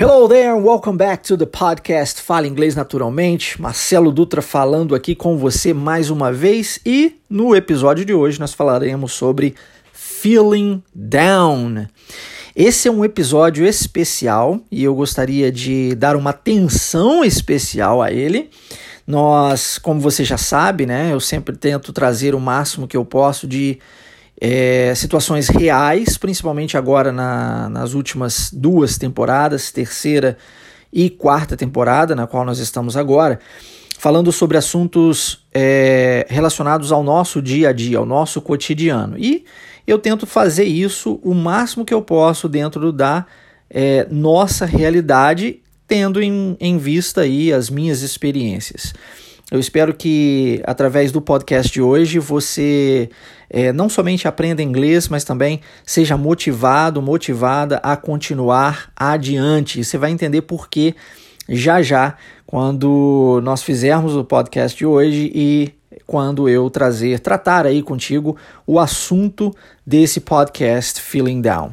Hello there, welcome back to the podcast Fala Inglês Naturalmente. Marcelo Dutra falando aqui com você mais uma vez e no episódio de hoje nós falaremos sobre feeling down. Esse é um episódio especial e eu gostaria de dar uma atenção especial a ele. Nós, como você já sabe, né, eu sempre tento trazer o máximo que eu posso de é, situações reais, principalmente agora na, nas últimas duas temporadas, terceira e quarta temporada, na qual nós estamos agora, falando sobre assuntos é, relacionados ao nosso dia a dia, ao nosso cotidiano. E eu tento fazer isso o máximo que eu posso dentro da é, nossa realidade, tendo em, em vista aí as minhas experiências. Eu espero que através do podcast de hoje você é, não somente aprenda inglês, mas também seja motivado, motivada a continuar adiante. Você vai entender por que já já, quando nós fizermos o podcast de hoje e quando eu trazer, tratar aí contigo o assunto desse podcast Feeling Down.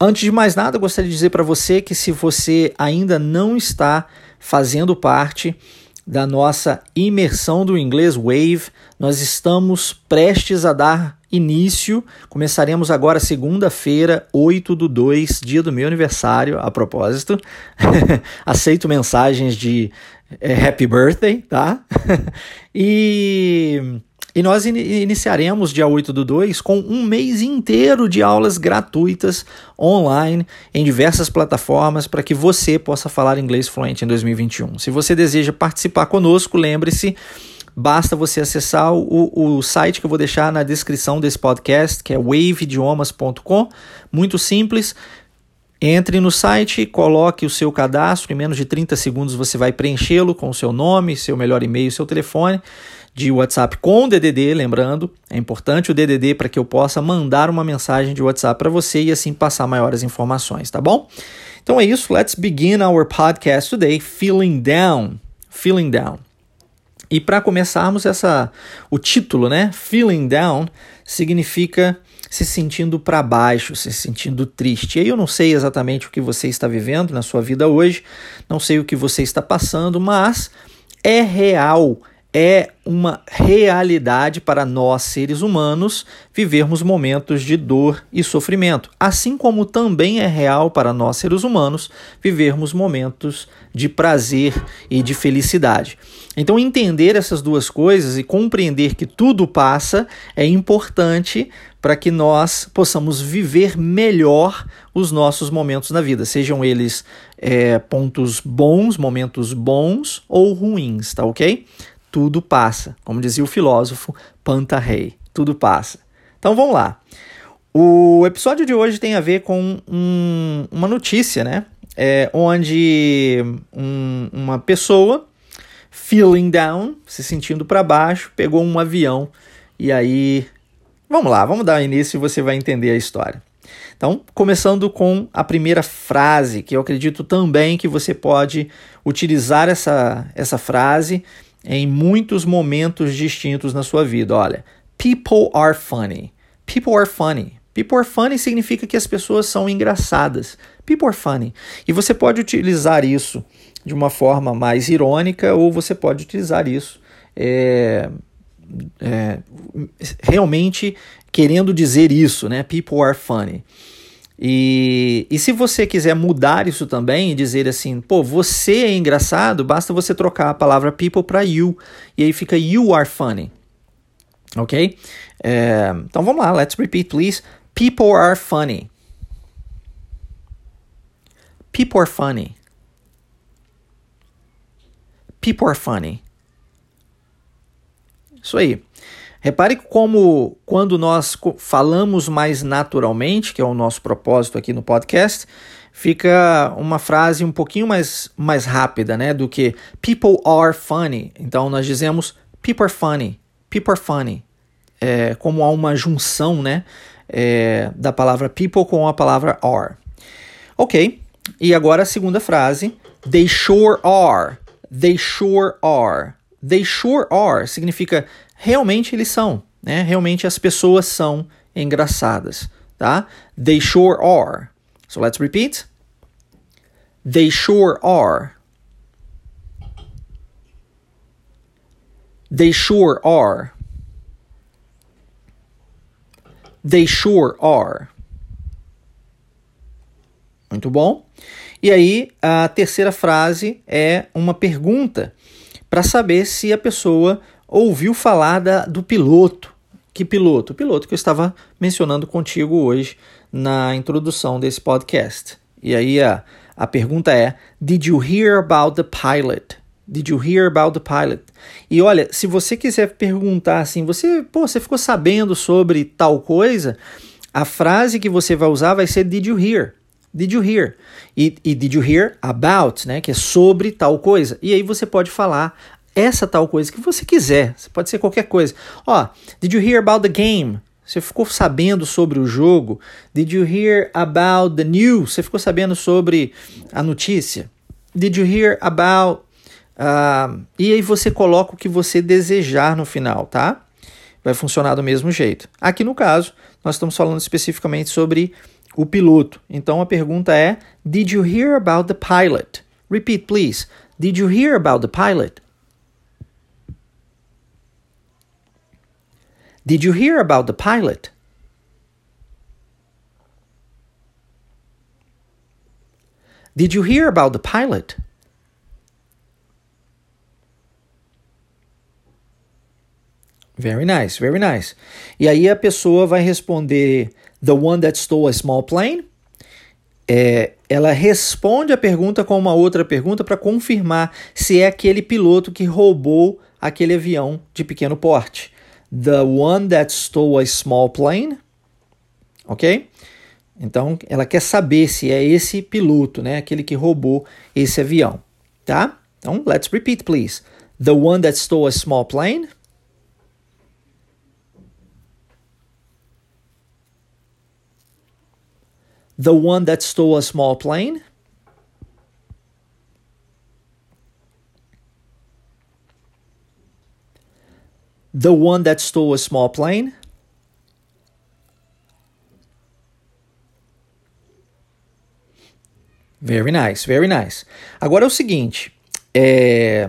Antes de mais nada, gostaria de dizer para você que se você ainda não está fazendo parte da nossa imersão do inglês Wave. Nós estamos prestes a dar início. Começaremos agora segunda-feira, 8 do 2, dia do meu aniversário, a propósito. Aceito mensagens de é, happy birthday, tá? e e nós in iniciaremos dia 8 do 2 com um mês inteiro de aulas gratuitas online em diversas plataformas para que você possa falar inglês fluente em 2021. Se você deseja participar conosco, lembre-se, basta você acessar o, o site que eu vou deixar na descrição desse podcast, que é waveidiomas.com. Muito simples. Entre no site, coloque o seu cadastro, em menos de 30 segundos você vai preenchê-lo com o seu nome, seu melhor e-mail, seu telefone de WhatsApp com o DDD, lembrando, é importante o DDD para que eu possa mandar uma mensagem de WhatsApp para você e assim passar maiores informações, tá bom? Então é isso, let's begin our podcast today, feeling down, feeling down. E para começarmos essa o título, né? Feeling down significa se sentindo para baixo, se sentindo triste. E aí eu não sei exatamente o que você está vivendo na sua vida hoje, não sei o que você está passando, mas é real é uma realidade para nós seres humanos vivermos momentos de dor e sofrimento, assim como também é real para nós seres humanos vivermos momentos de prazer e de felicidade. Então, entender essas duas coisas e compreender que tudo passa é importante para que nós possamos viver melhor os nossos momentos na vida, sejam eles é, pontos bons, momentos bons ou ruins, tá ok? Tudo passa. Como dizia o filósofo Pantarrei, tudo passa. Então vamos lá. O episódio de hoje tem a ver com um, uma notícia, né? É, onde um, uma pessoa, feeling down, se sentindo para baixo, pegou um avião e aí. Vamos lá, vamos dar início e você vai entender a história. Então, começando com a primeira frase, que eu acredito também que você pode utilizar essa, essa frase em muitos momentos distintos na sua vida. Olha, people are funny. People are funny. People are funny significa que as pessoas são engraçadas. People are funny. E você pode utilizar isso de uma forma mais irônica ou você pode utilizar isso é, é, realmente querendo dizer isso, né? People are funny. E, e se você quiser mudar isso também e dizer assim, pô, você é engraçado, basta você trocar a palavra people para you. E aí fica you are funny. Ok? É, então vamos lá, let's repeat, please. People are funny. People are funny. People are funny. Isso aí. Repare como, quando nós falamos mais naturalmente, que é o nosso propósito aqui no podcast, fica uma frase um pouquinho mais, mais rápida, né? Do que people are funny. Então nós dizemos people are funny, people are funny. É, como há uma junção, né? É, da palavra people com a palavra are. Ok. E agora a segunda frase. They sure are. They sure are. They sure are significa realmente eles são, né? Realmente as pessoas são engraçadas, tá? They sure are. So let's repeat. They sure are. They sure are. They sure are. Muito bom. E aí, a terceira frase é uma pergunta para saber se a pessoa ouviu falar da, do piloto. Que piloto? O piloto que eu estava mencionando contigo hoje na introdução desse podcast. E aí a, a pergunta é: Did you hear about the pilot? Did you hear about the pilot? E olha, se você quiser perguntar assim, você, pô, você ficou sabendo sobre tal coisa? A frase que você vai usar vai ser Did you hear? Did you hear? E, e did you hear about, né? Que é sobre tal coisa. E aí você pode falar essa tal coisa que você quiser. Pode ser qualquer coisa. Ó, did you hear about the game? Você ficou sabendo sobre o jogo? Did you hear about the news? Você ficou sabendo sobre a notícia? Did you hear about. Uh, e aí você coloca o que você desejar no final, tá? Vai funcionar do mesmo jeito. Aqui no caso, nós estamos falando especificamente sobre o piloto. Então a pergunta é: Did you hear about the pilot? Repeat, please. Did you hear about the pilot? Did you hear about the pilot? Did you hear about the pilot? Very nice, very nice. E aí a pessoa vai responder The one that stole a small plane. É, ela responde a pergunta com uma outra pergunta para confirmar se é aquele piloto que roubou aquele avião de pequeno porte. The one that stole a small plane. Ok? Então, ela quer saber se é esse piloto, né? Aquele que roubou esse avião. Tá? Então, let's repeat, please. The one that stole a small plane. The one that stole a small plane. The one that stole a small plane. Very nice, very nice. Agora é o seguinte, é,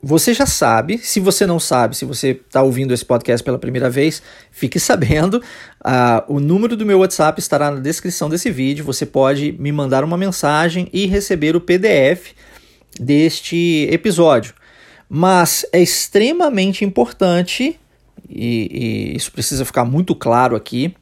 você já sabe, se você não sabe, se você está ouvindo esse podcast pela primeira vez, fique sabendo. Uh, o número do meu WhatsApp estará na descrição desse vídeo. Você pode me mandar uma mensagem e receber o PDF deste episódio. Mas é extremamente importante, e, e isso precisa ficar muito claro aqui,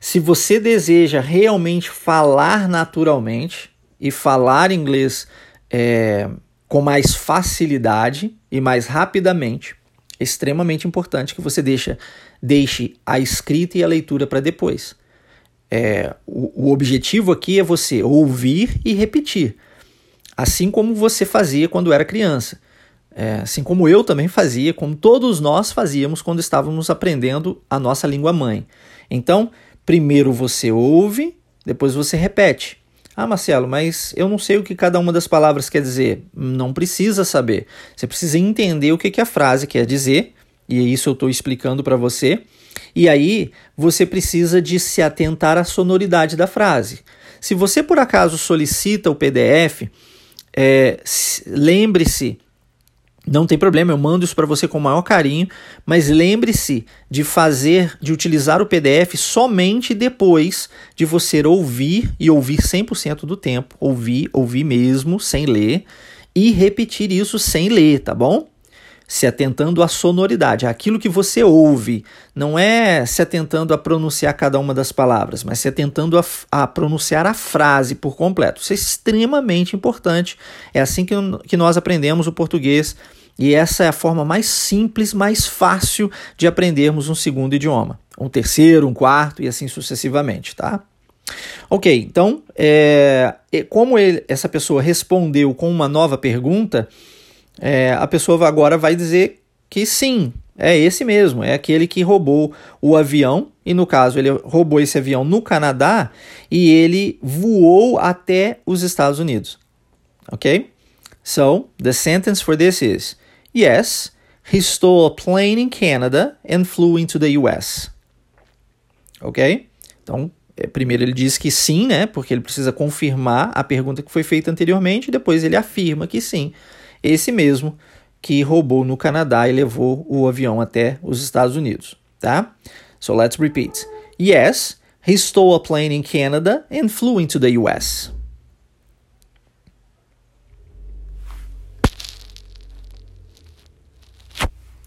se você deseja realmente falar naturalmente e falar inglês é, com mais facilidade e mais rapidamente, é extremamente importante que você deixa, deixe a escrita e a leitura para depois. É, o, o objetivo aqui é você ouvir e repetir, assim como você fazia quando era criança. É, assim como eu também fazia, como todos nós fazíamos quando estávamos aprendendo a nossa língua mãe. Então, primeiro você ouve, depois você repete. Ah, Marcelo, mas eu não sei o que cada uma das palavras quer dizer. Não precisa saber. Você precisa entender o que, que a frase quer dizer, e isso eu estou explicando para você. E aí você precisa de se atentar à sonoridade da frase. Se você por acaso solicita o PDF, é, lembre-se não tem problema, eu mando isso para você com o maior carinho, mas lembre-se de fazer, de utilizar o PDF somente depois de você ouvir e ouvir 100% do tempo, ouvir, ouvir mesmo, sem ler, e repetir isso sem ler, tá bom? Se atentando à sonoridade, aquilo que você ouve, não é se atentando a pronunciar cada uma das palavras, mas se atentando a, a pronunciar a frase por completo. Isso é extremamente importante, é assim que, que nós aprendemos o português e essa é a forma mais simples, mais fácil de aprendermos um segundo idioma. Um terceiro, um quarto e assim sucessivamente, tá? Ok, então, é, como ele, essa pessoa respondeu com uma nova pergunta, é, a pessoa agora vai dizer que sim, é esse mesmo, é aquele que roubou o avião, e no caso ele roubou esse avião no Canadá e ele voou até os Estados Unidos. Ok? So, the sentence for this is Yes, he stole a plane in Canada and flew into the US. Ok? Então, é, primeiro ele diz que sim, né? Porque ele precisa confirmar a pergunta que foi feita anteriormente, e depois ele afirma que sim, esse mesmo que roubou no Canadá e levou o avião até os Estados Unidos, tá? So let's repeat. Yes, he stole a plane in Canada and flew into the US.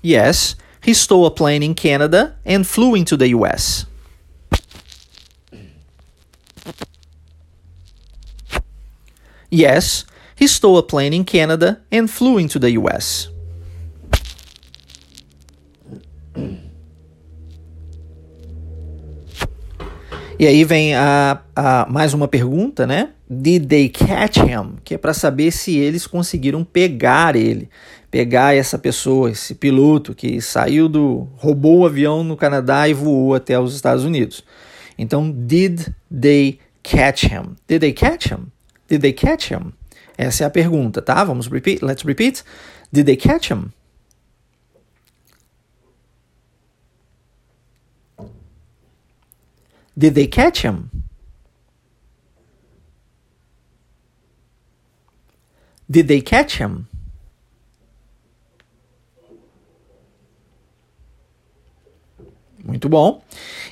Yes, he stole a plane in Canada and flew into the US. Yes, he stole a plane in Canada and flew into the US. E aí vem a, a, mais uma pergunta, né? Did they catch him? Que é para saber se eles conseguiram pegar ele, pegar essa pessoa, esse piloto que saiu do roubou o avião no Canadá e voou até os Estados Unidos. Então, did they catch him? Did they catch him? Did they catch him? Essa é a pergunta, tá? Vamos repeat. Let's repeat. Did they catch him? Did they catch him? Did they catch him? Muito bom.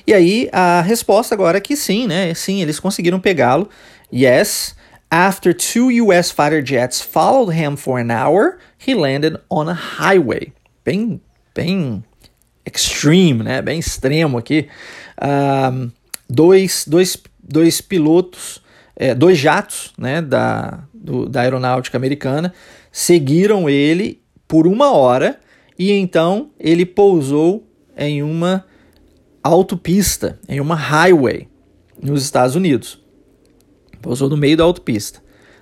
E aí a resposta agora é que sim, né? Sim, eles conseguiram pegá-lo. Yes, After two US fighter jets followed him for an hour, he landed on a highway. Bem, bem extreme, né? Bem extremo aqui. Um, dois, dois, dois pilotos, é, dois jatos né, da, do, da aeronáutica americana seguiram ele por uma hora e então ele pousou em uma autopista, em uma highway nos Estados Unidos. Pousou no meio da autopista.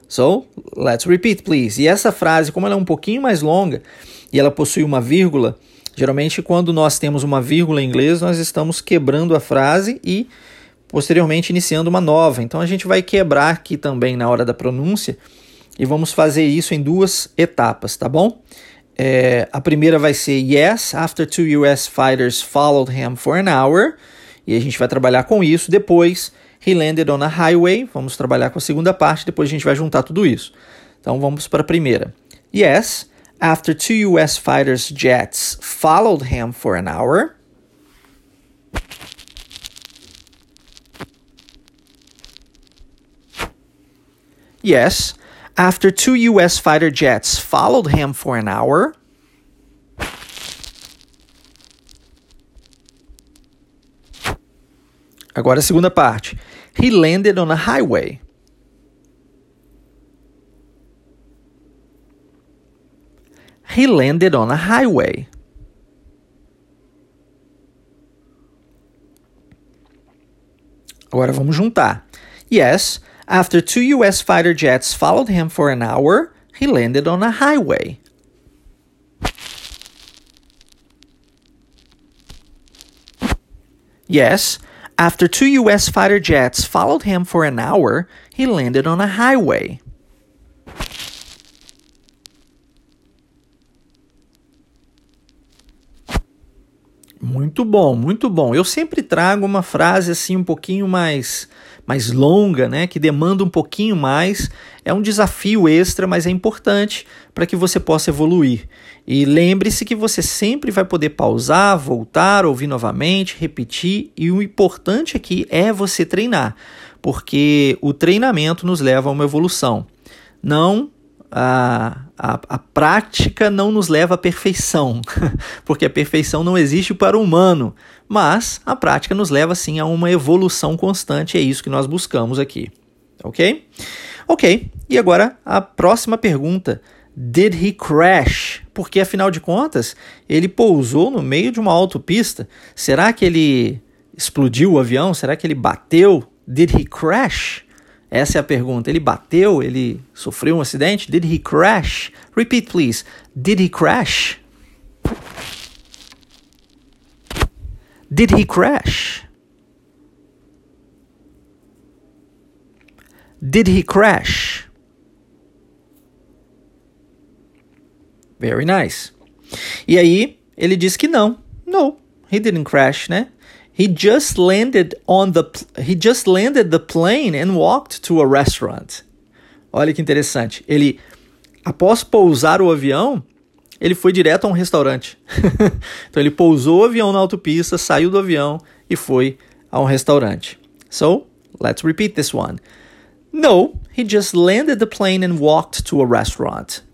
So, let's repeat, please. E essa frase, como ela é um pouquinho mais longa e ela possui uma vírgula, geralmente quando nós temos uma vírgula em inglês, nós estamos quebrando a frase e posteriormente iniciando uma nova. Então a gente vai quebrar aqui também na hora da pronúncia e vamos fazer isso em duas etapas, tá bom? É, a primeira vai ser Yes, after two US fighters followed him for an hour. E a gente vai trabalhar com isso. Depois, He landed on a highway. Vamos trabalhar com a segunda parte, depois a gente vai juntar tudo isso. Então vamos para a primeira. Yes, after two US fighters jets followed him for an hour. Yes, after two US fighter jets followed him for an hour. Agora a segunda parte. He landed on a highway. He landed on a highway. Agora vamos juntar. Yes, after two US fighter jets followed him for an hour, he landed on a highway. Yes, after two US fighter jets followed him for an hour, he landed on a highway. Muito bom, muito bom. Eu sempre trago uma frase assim um pouquinho mais mais longa, né, que demanda um pouquinho mais. É um desafio extra, mas é importante para que você possa evoluir. E lembre-se que você sempre vai poder pausar, voltar, ouvir novamente, repetir, e o importante aqui é você treinar, porque o treinamento nos leva a uma evolução. Não a, a, a, prática não nos leva à perfeição, porque a perfeição não existe para o humano, mas a prática nos leva sim a uma evolução constante, é isso que nós buscamos aqui, ok? Ok, e agora a próxima pergunta. Did he crash? Porque afinal de contas, ele pousou no meio de uma autopista. Será que ele explodiu o avião? Será que ele bateu? Did he crash? Essa é a pergunta. Ele bateu? Ele sofreu um acidente? Did he crash? Repeat, please. Did he crash? Did he crash? Did he crash? Very nice. E aí, ele diz que não. No, he didn't crash, né? He just landed on the he just landed the plane and walked to a restaurant. Olha que interessante. Ele após pousar o avião, ele foi direto a um restaurante. então ele pousou o avião na autopista, saiu do avião e foi a um restaurante. So, let's repeat this one. No, he just landed the plane and walked to a restaurant.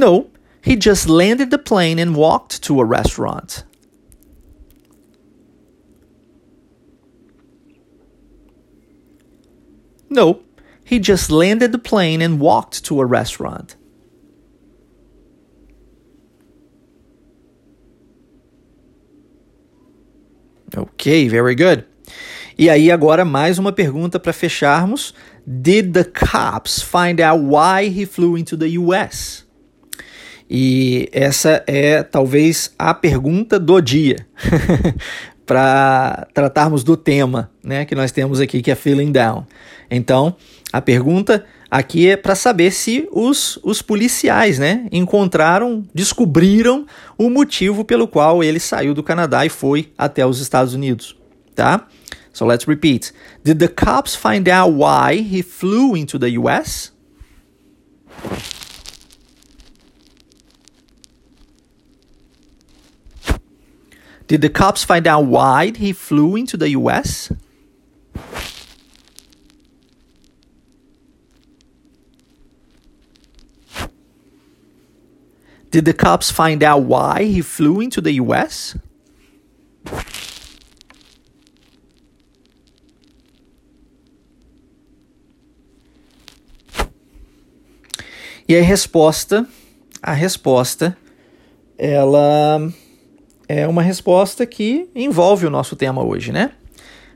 No, he just landed the plane and walked to a restaurant. No, he just landed the plane and walked to a restaurant. Ok, very good. E aí agora mais uma pergunta para fecharmos. Did the cops find out why he flew into the US? E essa é talvez a pergunta do dia, para tratarmos do tema né, que nós temos aqui, que é feeling down. Então, a pergunta aqui é para saber se os, os policiais né, encontraram, descobriram o motivo pelo qual ele saiu do Canadá e foi até os Estados Unidos. Tá? So let's repeat. Did the cops find out why he flew into the US? Did the cops find out why he flew into the US? Did the cops find out why he flew into the US? E a resposta, a resposta, ela é uma resposta que envolve o nosso tema hoje, né?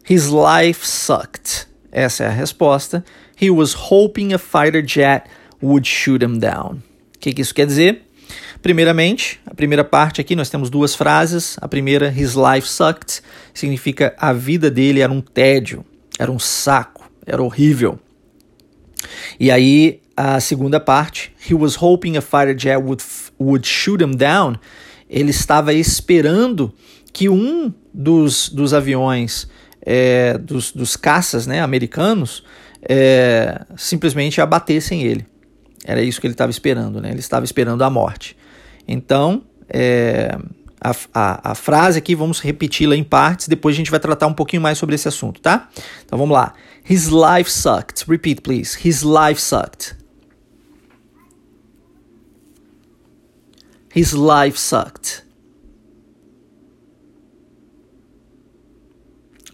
His life sucked. Essa é a resposta. He was hoping a fighter jet would shoot him down. O que, que isso quer dizer? Primeiramente, a primeira parte aqui nós temos duas frases. A primeira, his life sucked, significa a vida dele era um tédio, era um saco, era horrível. E aí, a segunda parte, he was hoping a fighter jet would, would shoot him down, ele estava esperando que um dos, dos aviões é, dos, dos caças né, americanos é, simplesmente abatessem ele. Era isso que ele estava esperando, né? ele estava esperando a morte. Então, é, a, a, a, frase aqui, vamos repeti-la em partes, depois a gente vai tratar um pouquinho mais sobre esse assunto, tá? Então vamos lá. His life sucked. Repeat, please. His life sucked. His life sucked.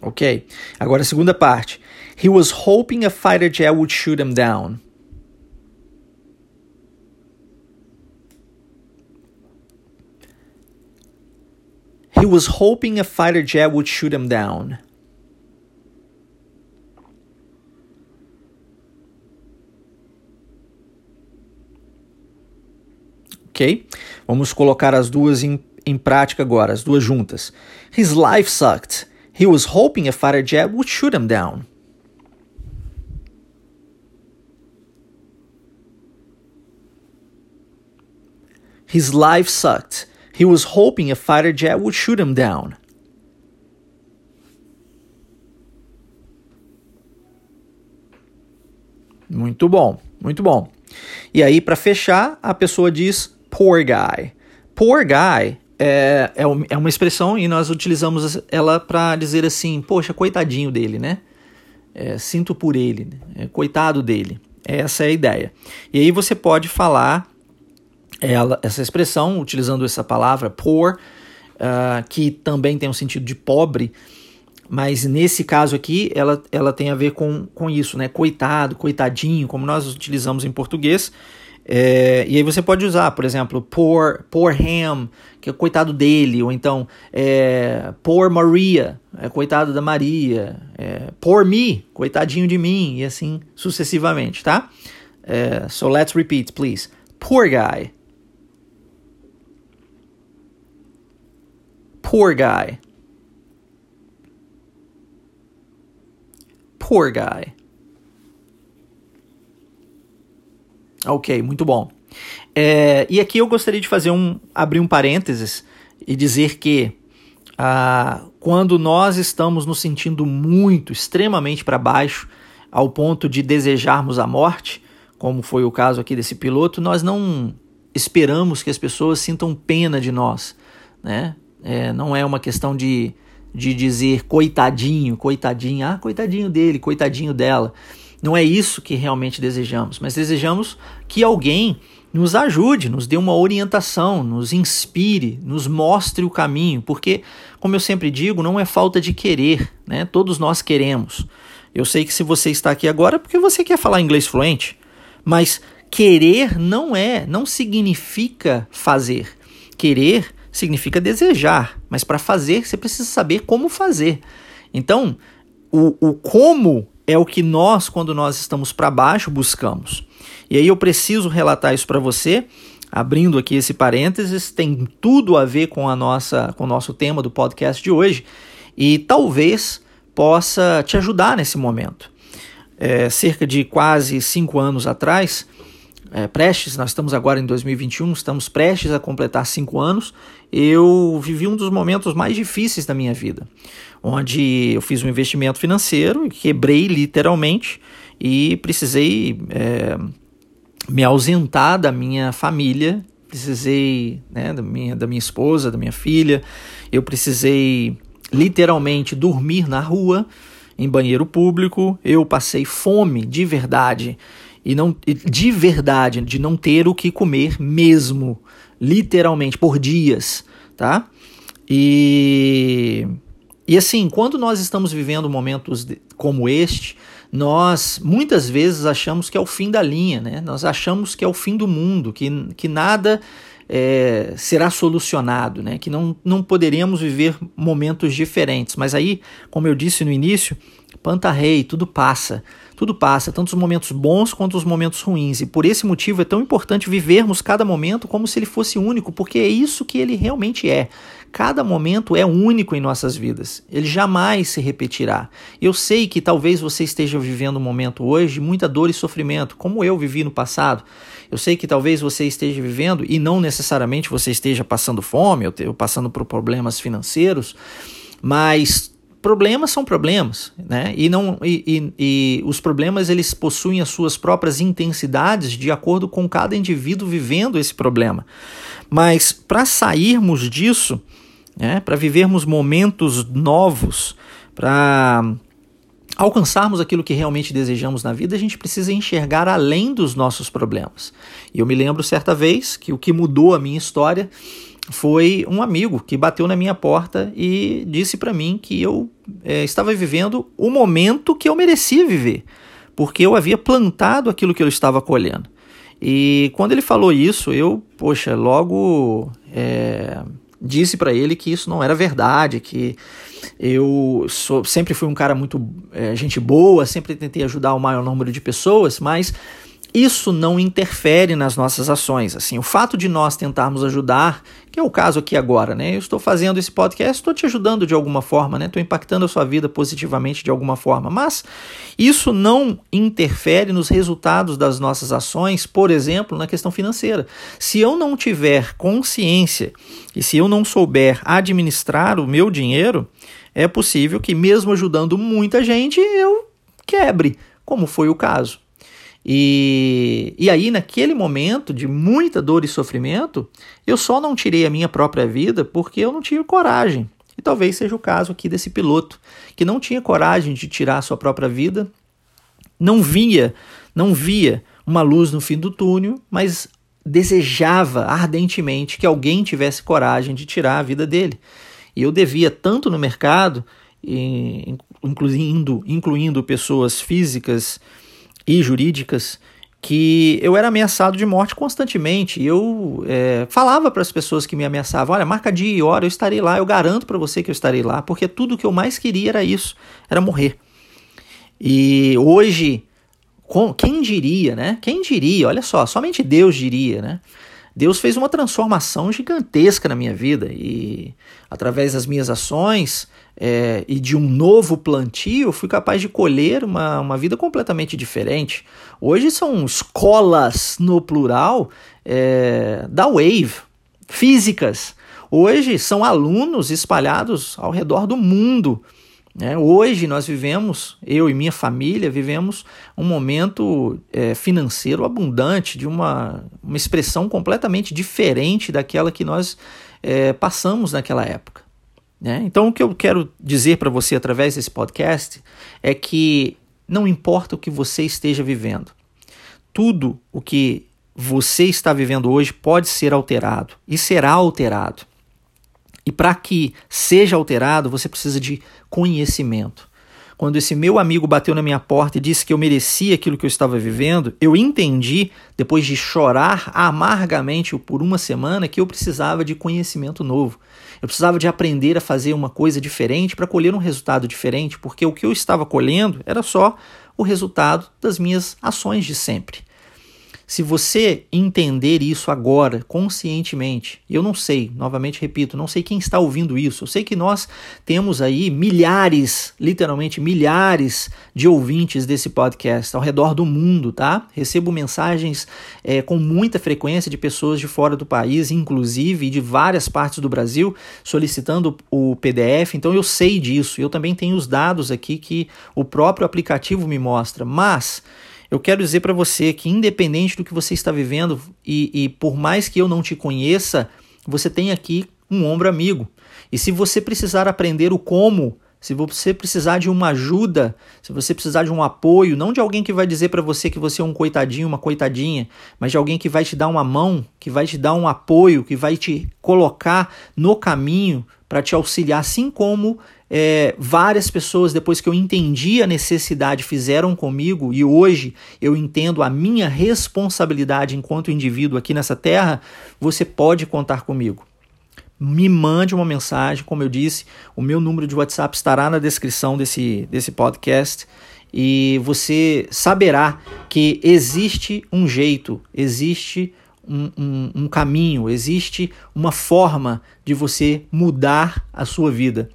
Ok. Agora a segunda parte. He was hoping a fighter jet would shoot him down. He was hoping a fighter jet would shoot him down. Vamos colocar as duas em, em prática agora, as duas juntas. His life sucked. He was hoping a fighter jet would shoot him down. His life sucked. He was hoping a fighter jet would shoot him down. Muito bom, muito bom. E aí, para fechar, a pessoa diz poor guy. Poor guy é, é, é uma expressão e nós utilizamos ela para dizer assim, poxa, coitadinho dele, né? É, sinto por ele, é, coitado dele. Essa é a ideia. E aí você pode falar ela, essa expressão, utilizando essa palavra poor, uh, que também tem um sentido de pobre, mas nesse caso aqui ela, ela tem a ver com, com isso, né? Coitado, coitadinho, como nós utilizamos em português. É, e aí você pode usar, por exemplo, poor, poor him, que é coitado dele, ou então é, poor Maria, é coitado da Maria, é, poor me, coitadinho de mim, e assim sucessivamente, tá? É, so let's repeat, please. Poor guy. Poor guy. Poor guy. Ok, muito bom. É, e aqui eu gostaria de fazer um abrir um parênteses e dizer que ah, quando nós estamos nos sentindo muito, extremamente para baixo, ao ponto de desejarmos a morte, como foi o caso aqui desse piloto, nós não esperamos que as pessoas sintam pena de nós, né? É, não é uma questão de, de dizer coitadinho, coitadinho, ah, coitadinho dele, coitadinho dela. Não é isso que realmente desejamos, mas desejamos que alguém nos ajude, nos dê uma orientação, nos inspire, nos mostre o caminho, porque, como eu sempre digo, não é falta de querer, né? Todos nós queremos. Eu sei que se você está aqui agora é porque você quer falar inglês fluente, mas querer não é, não significa fazer. Querer significa desejar, mas para fazer você precisa saber como fazer. Então, o, o como é o que nós, quando nós estamos para baixo, buscamos. E aí eu preciso relatar isso para você, abrindo aqui esse parênteses, tem tudo a ver com a nossa com o nosso tema do podcast de hoje e talvez possa te ajudar nesse momento. É, cerca de quase cinco anos atrás, é, prestes, nós estamos agora em 2021, estamos prestes a completar cinco anos, eu vivi um dos momentos mais difíceis da minha vida, onde eu fiz um investimento financeiro, quebrei literalmente e precisei é, me ausentar da minha família, precisei né, da, minha, da minha esposa, da minha filha, eu precisei literalmente dormir na rua, em banheiro público, eu passei fome de verdade e não de verdade, de não ter o que comer mesmo, literalmente por dias, tá? E e assim, quando nós estamos vivendo momentos como este, nós muitas vezes achamos que é o fim da linha, né? Nós achamos que é o fim do mundo, que, que nada é, será solucionado, né? Que não, não poderemos viver momentos diferentes. Mas aí, como eu disse no início, Pantarrei, tudo passa. Tudo passa, tanto os momentos bons quanto os momentos ruins. E por esse motivo é tão importante vivermos cada momento como se ele fosse único, porque é isso que ele realmente é. Cada momento é único em nossas vidas. Ele jamais se repetirá. Eu sei que talvez você esteja vivendo um momento hoje de muita dor e sofrimento, como eu vivi no passado. Eu sei que talvez você esteja vivendo, e não necessariamente você esteja passando fome ou passando por problemas financeiros, mas problemas são problemas, né? E, não, e, e, e, os problemas eles possuem as suas próprias intensidades de acordo com cada indivíduo vivendo esse problema. Mas para sairmos disso, né, para vivermos momentos novos, para alcançarmos aquilo que realmente desejamos na vida, a gente precisa enxergar além dos nossos problemas. E eu me lembro certa vez que o que mudou a minha história foi um amigo que bateu na minha porta e disse para mim que eu é, estava vivendo o momento que eu merecia viver, porque eu havia plantado aquilo que eu estava colhendo. E quando ele falou isso, eu, poxa, logo é, disse para ele que isso não era verdade, que eu sou, sempre fui um cara muito é, gente boa, sempre tentei ajudar o maior número de pessoas, mas isso não interfere nas nossas ações. Assim, o fato de nós tentarmos ajudar, que é o caso aqui agora, né? Eu estou fazendo esse podcast, estou te ajudando de alguma forma, né? Estou impactando a sua vida positivamente de alguma forma, mas isso não interfere nos resultados das nossas ações, por exemplo, na questão financeira. Se eu não tiver consciência e se eu não souber administrar o meu dinheiro, é possível que mesmo ajudando muita gente, eu quebre, como foi o caso. E, e aí, naquele momento de muita dor e sofrimento, eu só não tirei a minha própria vida porque eu não tive coragem. E talvez seja o caso aqui desse piloto, que não tinha coragem de tirar a sua própria vida, não via, não via uma luz no fim do túnel, mas desejava ardentemente que alguém tivesse coragem de tirar a vida dele. E eu devia tanto no mercado, incluindo, incluindo pessoas físicas e jurídicas que eu era ameaçado de morte constantemente. Eu é, falava para as pessoas que me ameaçavam: olha, marca dia e hora, eu estarei lá, eu garanto para você que eu estarei lá, porque tudo que eu mais queria era isso, era morrer. E hoje, com, quem diria, né? Quem diria? Olha só, somente Deus diria, né? Deus fez uma transformação gigantesca na minha vida e, através das minhas ações é, e de um novo plantio, fui capaz de colher uma, uma vida completamente diferente. Hoje são escolas, no plural, é, da Wave, físicas. Hoje são alunos espalhados ao redor do mundo é, hoje nós vivemos, eu e minha família, vivemos um momento é, financeiro abundante, de uma, uma expressão completamente diferente daquela que nós é, passamos naquela época. Né? Então, o que eu quero dizer para você através desse podcast é que não importa o que você esteja vivendo, tudo o que você está vivendo hoje pode ser alterado e será alterado. E para que seja alterado, você precisa de conhecimento. Quando esse meu amigo bateu na minha porta e disse que eu merecia aquilo que eu estava vivendo, eu entendi, depois de chorar amargamente por uma semana, que eu precisava de conhecimento novo. Eu precisava de aprender a fazer uma coisa diferente para colher um resultado diferente, porque o que eu estava colhendo era só o resultado das minhas ações de sempre. Se você entender isso agora, conscientemente, eu não sei, novamente repito, não sei quem está ouvindo isso. Eu sei que nós temos aí milhares, literalmente milhares de ouvintes desse podcast ao redor do mundo, tá? Recebo mensagens é, com muita frequência de pessoas de fora do país, inclusive de várias partes do Brasil, solicitando o PDF. Então eu sei disso. Eu também tenho os dados aqui que o próprio aplicativo me mostra. Mas eu quero dizer para você que, independente do que você está vivendo, e, e por mais que eu não te conheça, você tem aqui um ombro amigo. E se você precisar aprender o como, se você precisar de uma ajuda, se você precisar de um apoio, não de alguém que vai dizer para você que você é um coitadinho, uma coitadinha, mas de alguém que vai te dar uma mão, que vai te dar um apoio, que vai te colocar no caminho para te auxiliar, assim como é, várias pessoas, depois que eu entendi a necessidade, fizeram comigo e hoje eu entendo a minha responsabilidade enquanto indivíduo aqui nessa terra, você pode contar comigo. Me mande uma mensagem, como eu disse, o meu número de WhatsApp estará na descrição desse, desse podcast e você saberá que existe um jeito, existe um, um, um, caminho, existe uma forma de você mudar a sua vida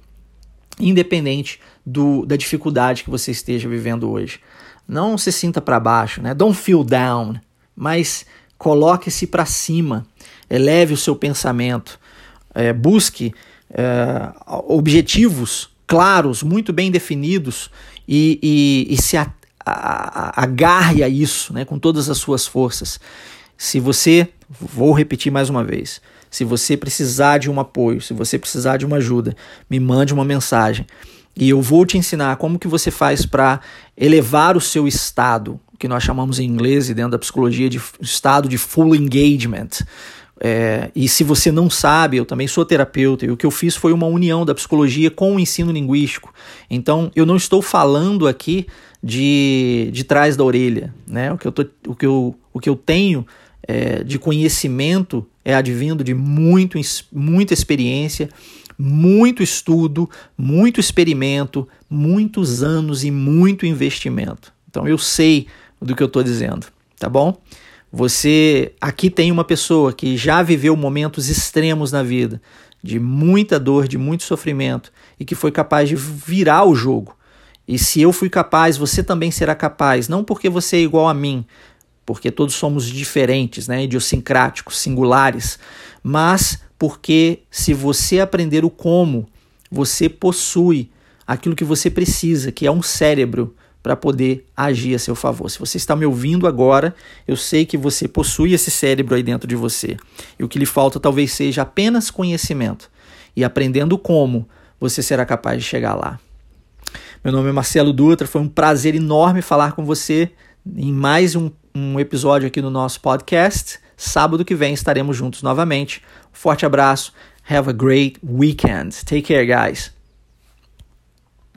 independente do, da dificuldade que você esteja vivendo hoje. Não se sinta para baixo, né? Don't feel down, mas coloque-se para cima, eleve o seu pensamento, é, busque é, objetivos claros, muito bem definidos e, e, e se a, a, agarre a isso né, com todas as suas forças. Se você, vou repetir mais uma vez, se você precisar de um apoio, se você precisar de uma ajuda, me mande uma mensagem e eu vou te ensinar como que você faz para elevar o seu estado, que nós chamamos em inglês e dentro da psicologia de estado de full engagement. É, e se você não sabe, eu também sou terapeuta e o que eu fiz foi uma união da psicologia com o ensino linguístico. Então eu não estou falando aqui de, de trás da orelha. Né? O, que eu tô, o, que eu, o que eu tenho é, de conhecimento é advindo de muito, muita experiência, muito estudo, muito experimento, muitos anos e muito investimento. Então eu sei do que eu estou dizendo, tá bom? Você aqui tem uma pessoa que já viveu momentos extremos na vida, de muita dor, de muito sofrimento e que foi capaz de virar o jogo. E se eu fui capaz, você também será capaz, não porque você é igual a mim, porque todos somos diferentes, né, idiosincráticos, singulares, mas porque se você aprender o como, você possui aquilo que você precisa, que é um cérebro para poder agir a seu favor. Se você está me ouvindo agora, eu sei que você possui esse cérebro aí dentro de você. E o que lhe falta talvez seja apenas conhecimento. E aprendendo como, você será capaz de chegar lá. Meu nome é Marcelo Dutra, foi um prazer enorme falar com você em mais um um episódio aqui no nosso podcast. Sábado que vem estaremos juntos novamente. Forte abraço. Have a great weekend. Take care, guys.